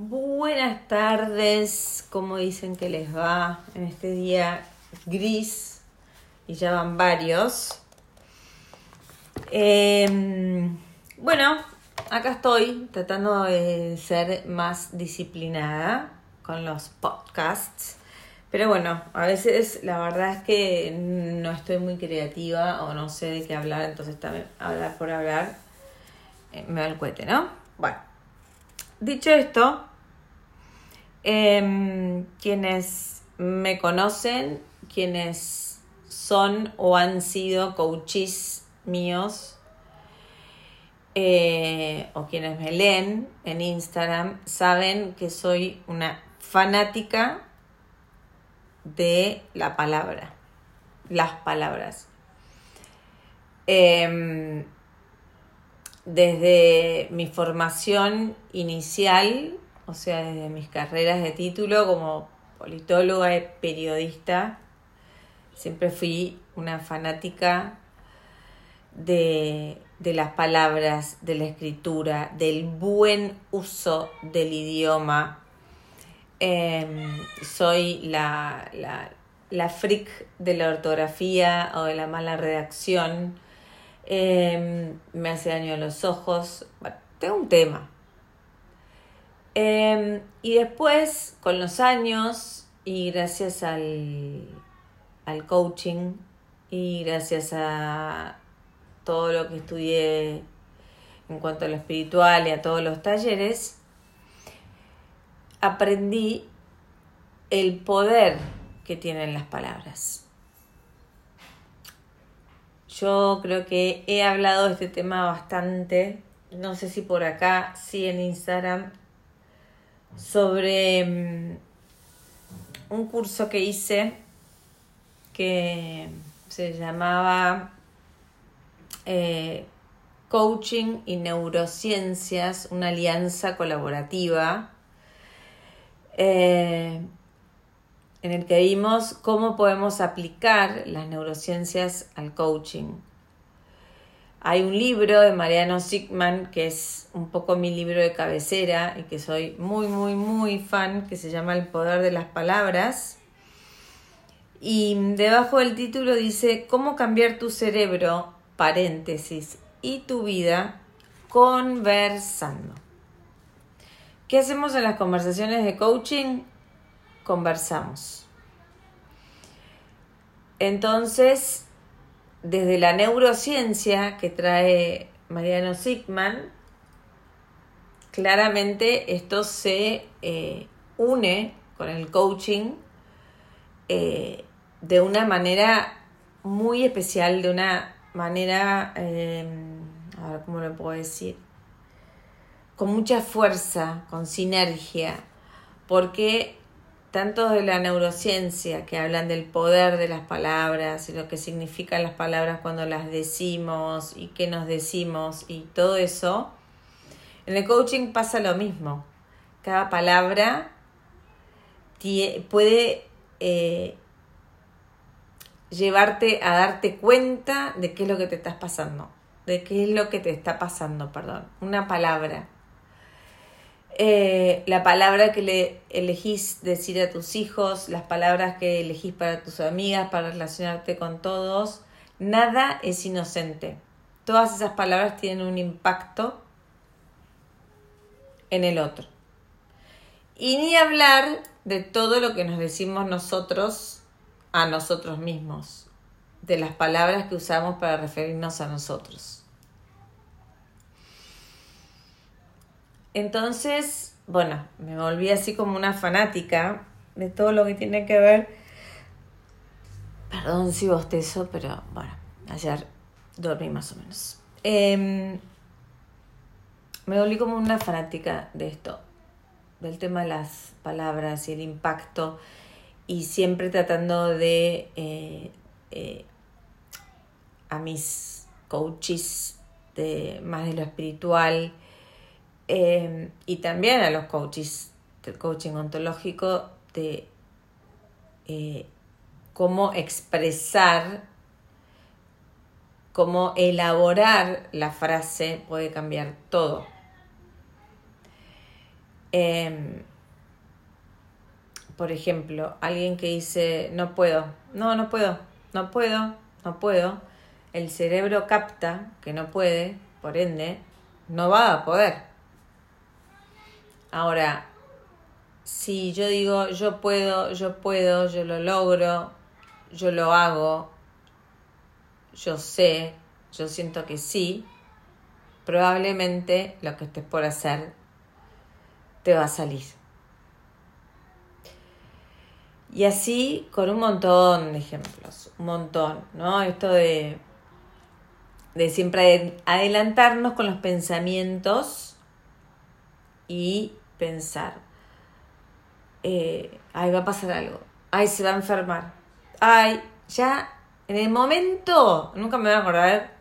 Buenas tardes, ¿cómo dicen que les va en este día gris? Y ya van varios. Em, bueno, acá estoy tratando de ser más disciplinada con los podcasts. Pero bueno, a veces la verdad es que no estoy muy creativa o no sé de qué hablar, entonces también hablar por hablar eh, me da el cohete, ¿no? Bueno, dicho esto, em, quienes me conocen, quienes son o han sido coaches míos, eh, o quienes me leen en Instagram, saben que soy una fanática de la palabra, las palabras. Em, desde mi formación inicial, o sea, desde mis carreras de título como politóloga y periodista, siempre fui una fanática de, las palabras, de la escritura, del buen uso del idioma. Em, soy la, la, la freak de la ortografía o de la mala redacción Em, me hace daño a los ojos. Tengo un tema. Em, y después, con los años, y gracias al, al coaching, y gracias a todo lo que estudié en cuanto a lo espiritual y a todos los talleres, aprendí el poder que tienen las palabras. Yo creo que he hablado de este tema bastante, no sé si por acá, sí en Instagram, sobre mm, un curso que hice que se llamaba eh, Coaching y Neurociencias, una alianza colaborativa. Eh, en el que vimos cómo podemos aplicar las neurociencias al coaching. Hay un libro de Mariano Sigman que es un poco mi libro de cabecera y que soy muy, muy, muy fan, que se llama El poder de las palabras. Y debajo del título dice, ¿cómo cambiar tu cerebro, paréntesis, y tu vida conversando? ¿Qué hacemos en las conversaciones de coaching? conversamos. Entonces, desde la neurociencia que trae Mariano Sigman, claramente esto se eh, une con el coaching eh, de una manera muy especial, de una manera, eh, a ver cómo lo puedo decir, con mucha fuerza, con sinergia, porque tanto de la neurociencia, que hablan del poder de las palabras y lo que significan las palabras cuando las decimos y qué nos decimos y todo eso, en el coaching pasa lo mismo. Cada palabra puede eh, llevarte a darte cuenta de qué es lo que te estás pasando, de qué es lo que te está pasando, perdón. Una palabra eh, la palabra que le elegís decir a tus hijos, las palabras que elegís para tus amigas, para relacionarte con todos, nada es inocente. Todas esas palabras tienen un impacto en el otro. Y ni hablar de todo lo que nos decimos nosotros a nosotros mismos, de las palabras que usamos para referirnos a nosotros. Entonces, bueno, me volví así como una fanática de todo lo que tiene que ver. Perdón si bostezo, pero bueno, ayer dormí más o menos. Em, me volví como una fanática de esto, del tema de las palabras y el impacto, y siempre tratando de eh, eh, a mis coaches de más de lo espiritual Em, y también a los coaches del coaching ontológico de eh, cómo expresar, cómo elaborar la frase puede cambiar todo. Em, por ejemplo, alguien que dice, no puedo, no, no puedo, no puedo, no puedo, el cerebro capta que no puede, por ende, no va a poder. Ahora, si yo digo, yo puedo, yo puedo, yo lo logro, yo lo hago, yo sé, yo siento que sí, probablemente lo que estés por hacer te va a salir. Y así con un montón de ejemplos, un montón, ¿no? Esto de, de siempre adelantarnos con los pensamientos y pensar, eh, ay, va a pasar algo, ay, se va a enfermar, ay, ya en el momento, nunca me voy a acordar,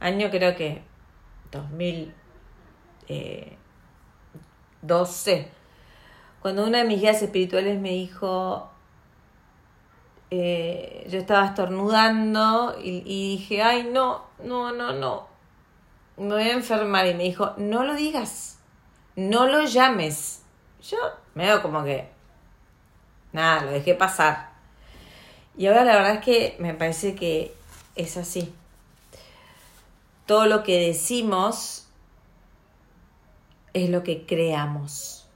año creo que 2012, cuando una de mis guías espirituales me dijo, eh, yo estaba estornudando y, y, dije, ay, no, no, no, no, me voy a enfermar. Y me dijo, no lo digas, no lo llames. Yo me veo como que, nada, lo dejé pasar. Y ahora la verdad es que me parece que es así. Todo lo que decimos es lo que creamos.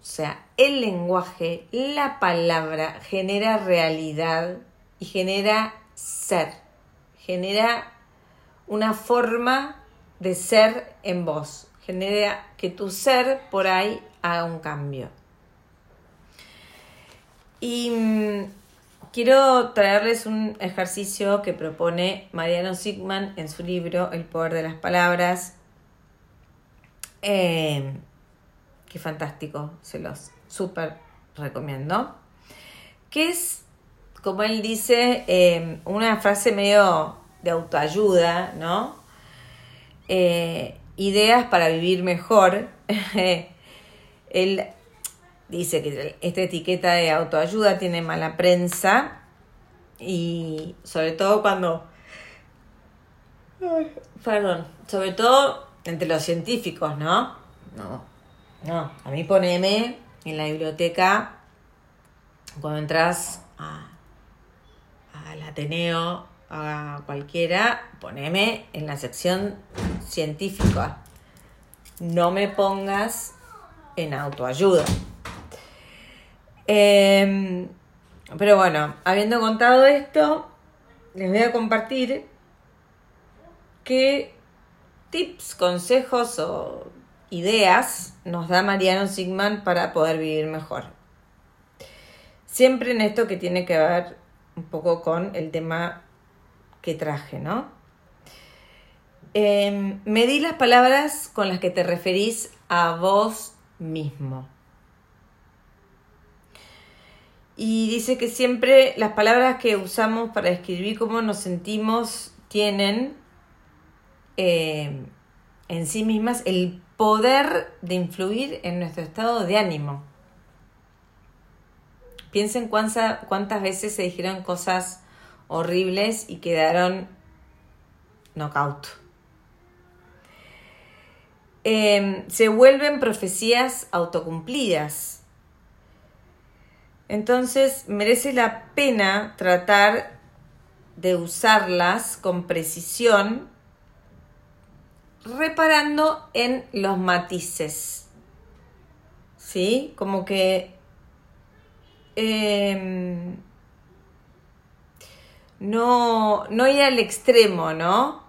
O sea, el lenguaje, la palabra genera realidad y genera ser, genera una forma de ser en vos, genera que tu ser por ahí haga un cambio. Y mm, quiero traerles un ejercicio que propone Mariano Sigman en su libro El poder de las palabras. Eh, qué fantástico, se los súper recomiendo. Que es, como él dice, eh, una frase medio de autoayuda, ¿no? Eh, ideas para vivir mejor. él dice que esta etiqueta de autoayuda tiene mala prensa y sobre todo cuando... perdón, sobre todo entre los científicos, ¿no? No, no, a mí poneme en la biblioteca cuando entras al Ateneo, a cualquiera, poneme en la sección científica. No me pongas en autoayuda. Em, pero bueno, habiendo contado esto, les voy a compartir qué tips, consejos o ideas nos da Mariano Sigman para poder vivir mejor. Siempre en esto que tiene que ver un poco con el tema que traje, ¿no? Eh, medí las palabras con las que te referís a vos mismo. Y dice que siempre las palabras que usamos para describir cómo nos sentimos tienen eh, en sí mismas el poder de influir en nuestro estado de ánimo. Piensen cuántas, cuántas veces se dijeron cosas horribles y quedaron knockout. Eh, se vuelven profecías autocumplidas entonces merece la pena tratar de usarlas con precisión, reparando en los matices. ¿Sí? Como que em, no, no ir al extremo, ¿no?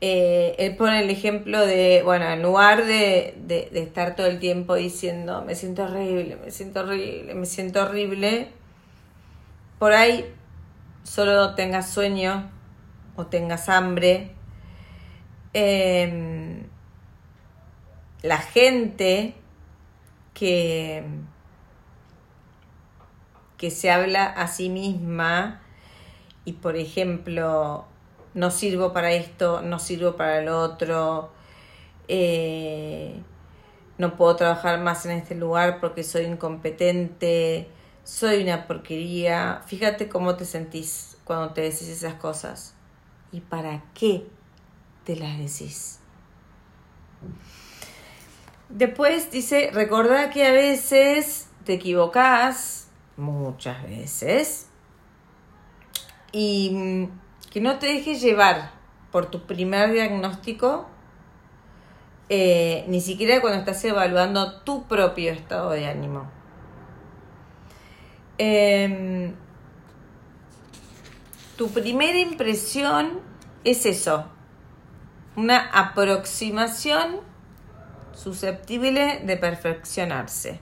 Eh, él pone el ejemplo de, bueno, en lugar de, estar todo el tiempo diciendo, me siento horrible, me siento horrible, me siento horrible, por ahí solo tengas sueño o tengas hambre. Em, la gente que, que se habla a sí misma y, por ejemplo, no sirvo para esto, no sirvo para el otro, eh, no puedo trabajar más en este lugar porque soy incompetente, soy una porquería. Fíjate cómo te sentís cuando te decís esas cosas. ¿Y para qué te las decís? Después dice, recordá que a veces te equivocás, muchas veces, y mm, que no te dejes llevar por tu primer diagnóstico, eh, ni siquiera cuando estás evaluando tu propio estado de ánimo. Em, tu primera impresión es eso, una aproximación susceptible de perfeccionarse,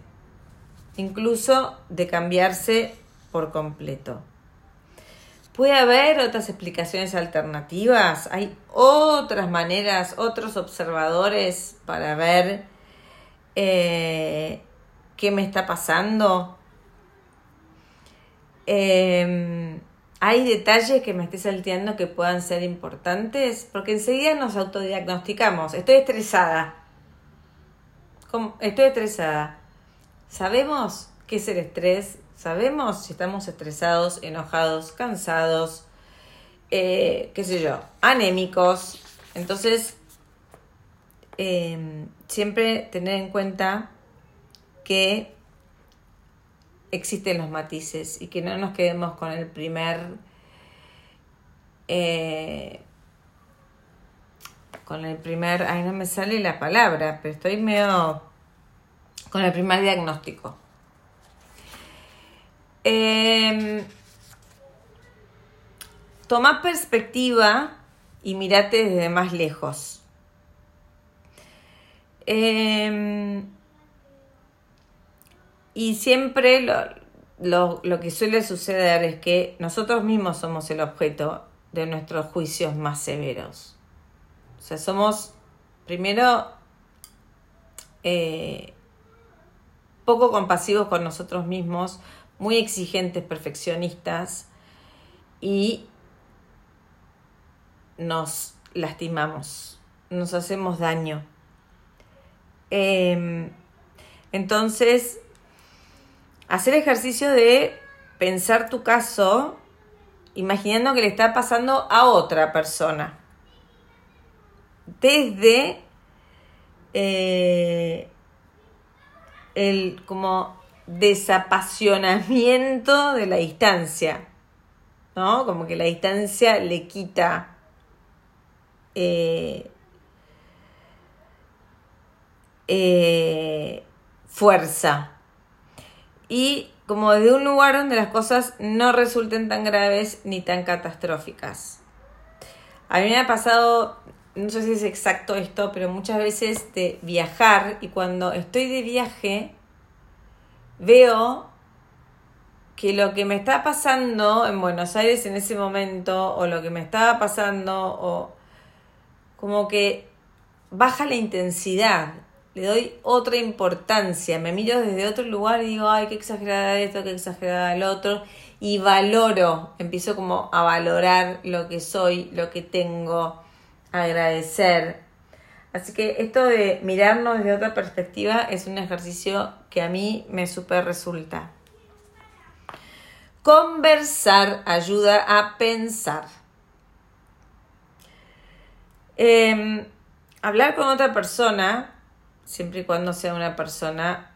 incluso de cambiarse por completo. Puede haber otras explicaciones alternativas, hay otras maneras, otros observadores para ver eh, qué me está pasando. Em, hay detalles que me esté salteando que puedan ser importantes, porque enseguida nos autodiagnosticamos. Estoy estresada. Estoy estresada. ¿Sabemos qué es el estrés? Sabemos si estamos estresados, enojados, cansados, eh, qué sé yo, anémicos. Entonces, em, siempre tener en cuenta que existen los matices y que no nos quedemos con el primer eh, con el primer ay no me sale la palabra pero estoy medio con el primer diagnóstico eh, toma perspectiva y mirate desde más lejos. Em, y siempre lo, lo, que suele suceder es que nosotros mismos somos el objeto de nuestros juicios más severos. O sea, somos primero eh, poco compasivos con nosotros mismos, muy exigentes, perfeccionistas y nos lastimamos, nos hacemos daño. Em, entonces, hacer ejercicio de pensar tu caso imaginando que le está pasando a otra persona. Desde eh, el como desapasionamiento de la distancia, ¿no? Como que la distancia le quita eh, eh, fuerza. Y como desde un lugar donde las cosas no resulten tan graves ni tan catastróficas. A mí me ha pasado, no sé si es exacto esto, pero muchas veces de viajar y cuando estoy de viaje veo que lo que me está pasando en Buenos Aires en ese momento, o lo que me estaba pasando, o como que baja la intensidad, le doy otra importancia, me miro desde otro lugar y digo, ay, qué exagerada esto, qué exagerada el otro, y valoro, empiezo como a valorar lo que soy, lo que tengo, agradecer, Así que esto de mirarnos desde otra perspectiva es un ejercicio que a mí me super resulta. Conversar ayuda a pensar. Em, hablar con otra persona, siempre y cuando sea una persona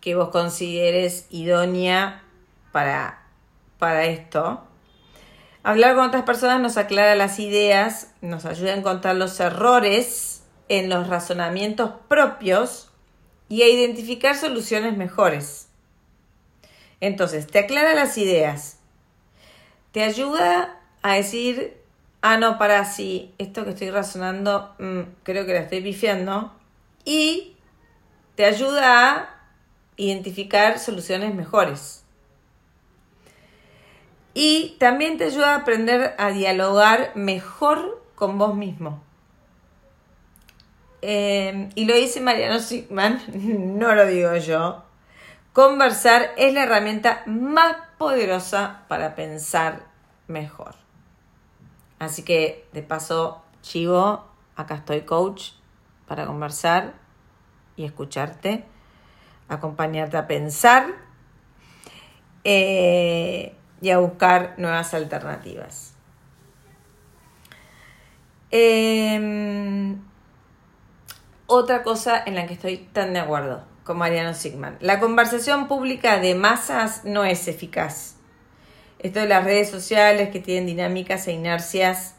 que vos consideres idónea para, para esto, Hablar con otras personas nos aclara las ideas, nos ayuda a encontrar los errores en los razonamientos propios y a identificar soluciones mejores. Entonces, te aclara las ideas, te ayuda a decir, ah, no, para, sí, esto que estoy razonando, mm, creo que la estoy pifiando, y te ayuda a identificar soluciones mejores. Y también te ayuda a aprender a dialogar mejor con vos mismo. Em, y lo dice Mariano Sigman, no lo digo yo. Conversar es la herramienta más poderosa para pensar mejor. Así que, de paso, chivo, acá estoy coach para conversar y escucharte, acompañarte a pensar. Eh, y a buscar nuevas alternativas. Em, otra cosa en la que estoy tan de acuerdo con Mariano Sigman. La conversación pública de masas no es eficaz. Esto de las redes sociales que tienen dinámicas e inercias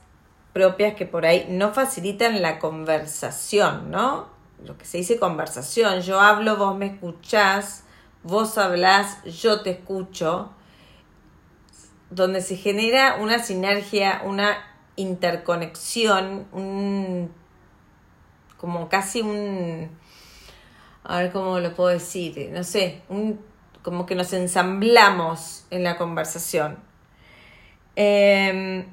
propias que por ahí no facilitan la conversación, ¿no? Lo que se dice conversación. Yo hablo, vos me escuchás, vos hablás, yo te escucho. Donde se genera una sinergia, una interconexión, un, como casi un, a ver cómo lo puedo decir, no sé, un, como que nos ensamblamos en la conversación. Em,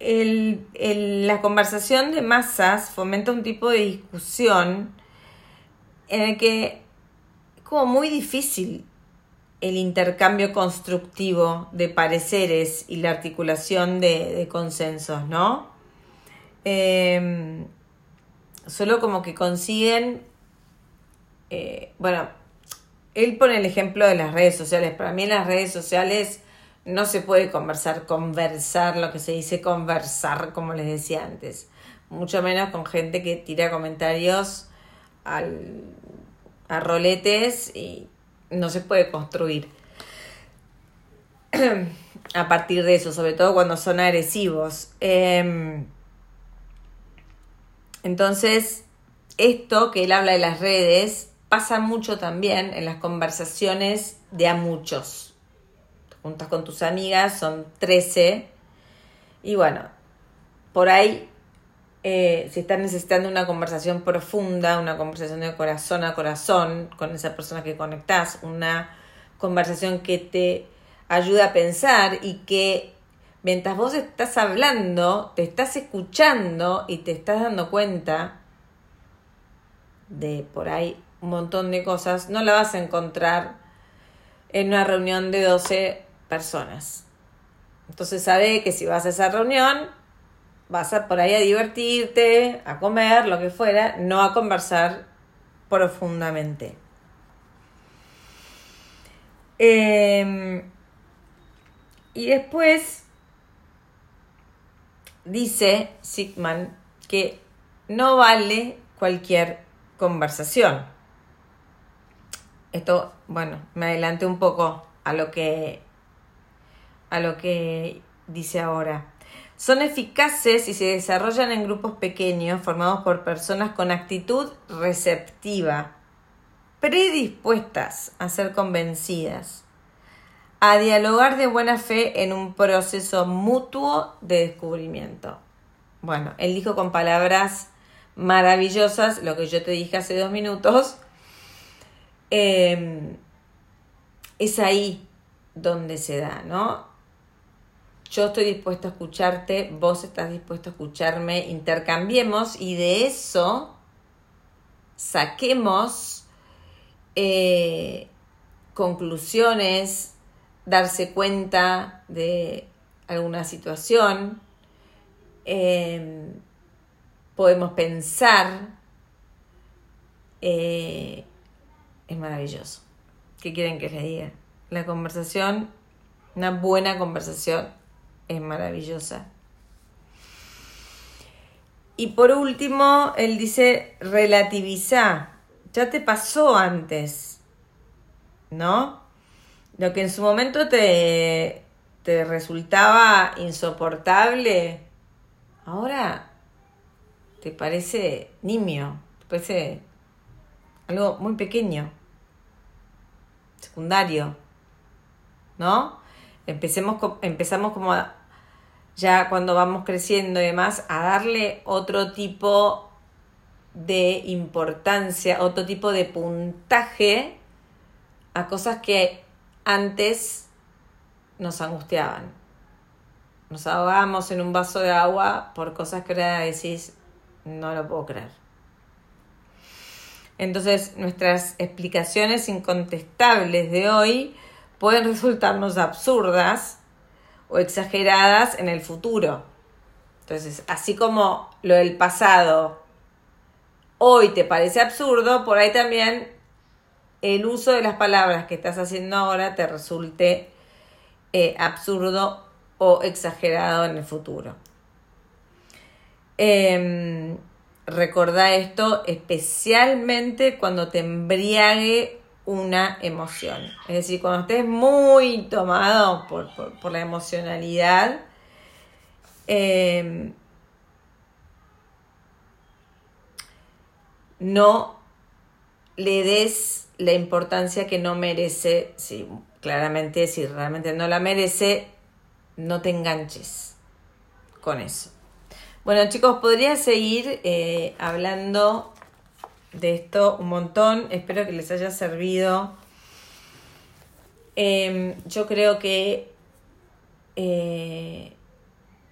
la conversación de masas fomenta un tipo de discusión en el que es como muy difícil el intercambio constructivo de pareceres y la articulación de, consensos, ¿no? Em, solo como que consiguen, eh, bueno, él pone el ejemplo de las redes sociales. Para mí en las redes sociales no se puede conversar, conversar, lo que se dice conversar, como les decía antes. Mucho menos con gente que tira comentarios al, a roletes y no se puede construir a partir de eso, sobre todo cuando son agresivos. Em, entonces, esto que él habla de las redes pasa mucho también en las conversaciones de a muchos. Juntas con tus amigas, son 13, y bueno, por ahí eh, si estás necesitando una conversación profunda, una conversación de corazón a corazón con esa persona que conectás, una conversación que te ayuda a pensar y que mientras vos estás hablando, te estás escuchando y te estás dando cuenta de por ahí un montón de cosas, no la vas a encontrar en una reunión de 12 personas. Entonces sabe que si vas a esa reunión, vas a por ahí a divertirte, a comer, lo que fuera, no a conversar profundamente. Em, y después dice Sigman que no vale cualquier conversación. Esto, bueno, me adelanté un poco a lo que a lo que dice ahora. Son eficaces y se desarrollan en grupos pequeños formados por personas con actitud receptiva, predispuestas a ser convencidas, a dialogar de buena fe en un proceso mutuo de descubrimiento. Bueno, él dijo con palabras maravillosas lo que yo te dije hace dos minutos. Em, es ahí donde se da, ¿no? Yo estoy dispuesto a escucharte, vos estás dispuesto a escucharme, intercambiemos y de eso saquemos eh, conclusiones, darse cuenta de alguna situación, em, podemos pensar, eh, es maravilloso. ¿Qué quieren que les diga? La conversación, una buena conversación es maravillosa. Y por último, él dice, relativiza, ya te pasó antes, ¿no? Lo que en su momento te, te resultaba insoportable, ahora te parece nimio, te parece algo muy pequeño, secundario, ¿no? Empecemos, empezamos como ya cuando vamos creciendo y demás a darle otro tipo de importancia, otro tipo de puntaje a cosas que antes nos angustiaban. Nos ahogamos en un vaso de agua por cosas que ahora decís, no lo puedo creer. Entonces nuestras explicaciones incontestables de hoy pueden resultarnos absurdas o exageradas en el futuro. Entonces, así como lo del pasado hoy te parece absurdo, por ahí también el uso de las palabras que estás haciendo ahora te resulte eh, absurdo o exagerado en el futuro. Em, recordá esto especialmente cuando te embriague una emoción. Es decir, cuando estés muy tomado por, la emocionalidad, em, no le des la importancia que no merece, si claramente si realmente no la merece, no te enganches con eso. Bueno chicos, podría seguir eh, hablando de esto un montón, espero que les haya servido. Em, yo creo que eh,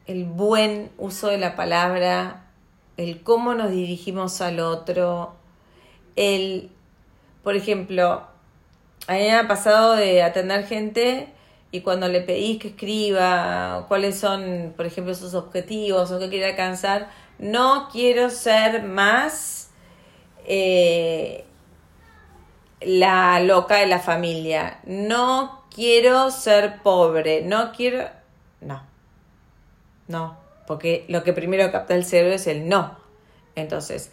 el buen uso de la palabra, el cómo nos dirigimos al otro, el, por ejemplo, a mí me ha pasado de atender gente y cuando le pedís que escriba cuáles son, por ejemplo, sus objetivos o qué quiere alcanzar, no quiero ser más eh, la loca de la familia, no quiero ser pobre, no quiero... No, no, porque lo que primero capta el cerebro es el no. Entonces,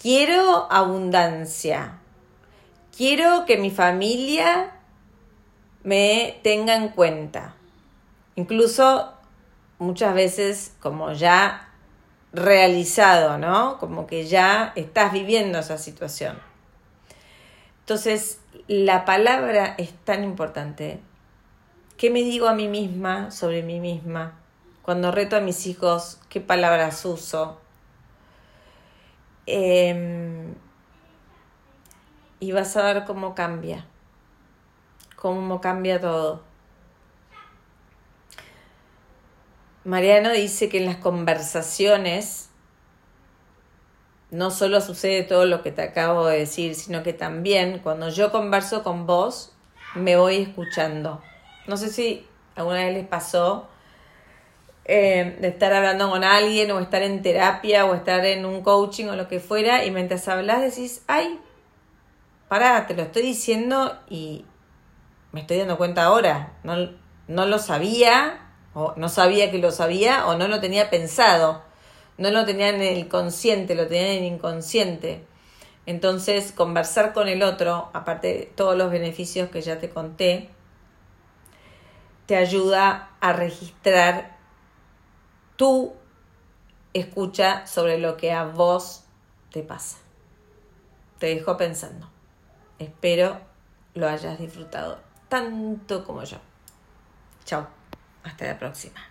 quiero abundancia, quiero que mi familia me tenga en cuenta. Incluso muchas veces como ya realizado, ¿no? Como que ya estás viviendo esa situación. Entonces, la palabra es tan importante. ¿Qué me digo a mí misma sobre mí misma? Cuando reto a mis hijos, ¿qué palabras uso? Em, y vas a ver cómo cambia cómo cambia todo. Mariano dice que en las conversaciones no solo sucede todo lo que te acabo de decir, sino que también cuando yo converso con vos, me voy escuchando. No sé si alguna vez les pasó eh, de estar hablando con alguien o estar en terapia o estar en un coaching o lo que fuera y mientras hablas decís, ay, pará, te lo estoy diciendo y, me estoy dando cuenta ahora, no, no lo sabía, o no sabía que lo sabía, o no lo tenía pensado, no lo tenía en el consciente, lo tenía en el inconsciente. Entonces, conversar con el otro, aparte de todos los beneficios que ya te conté, te ayuda a registrar tu escucha sobre lo que a vos te pasa. Te dejo pensando. Espero lo hayas disfrutado tanto como yo. Chao, hasta la próxima.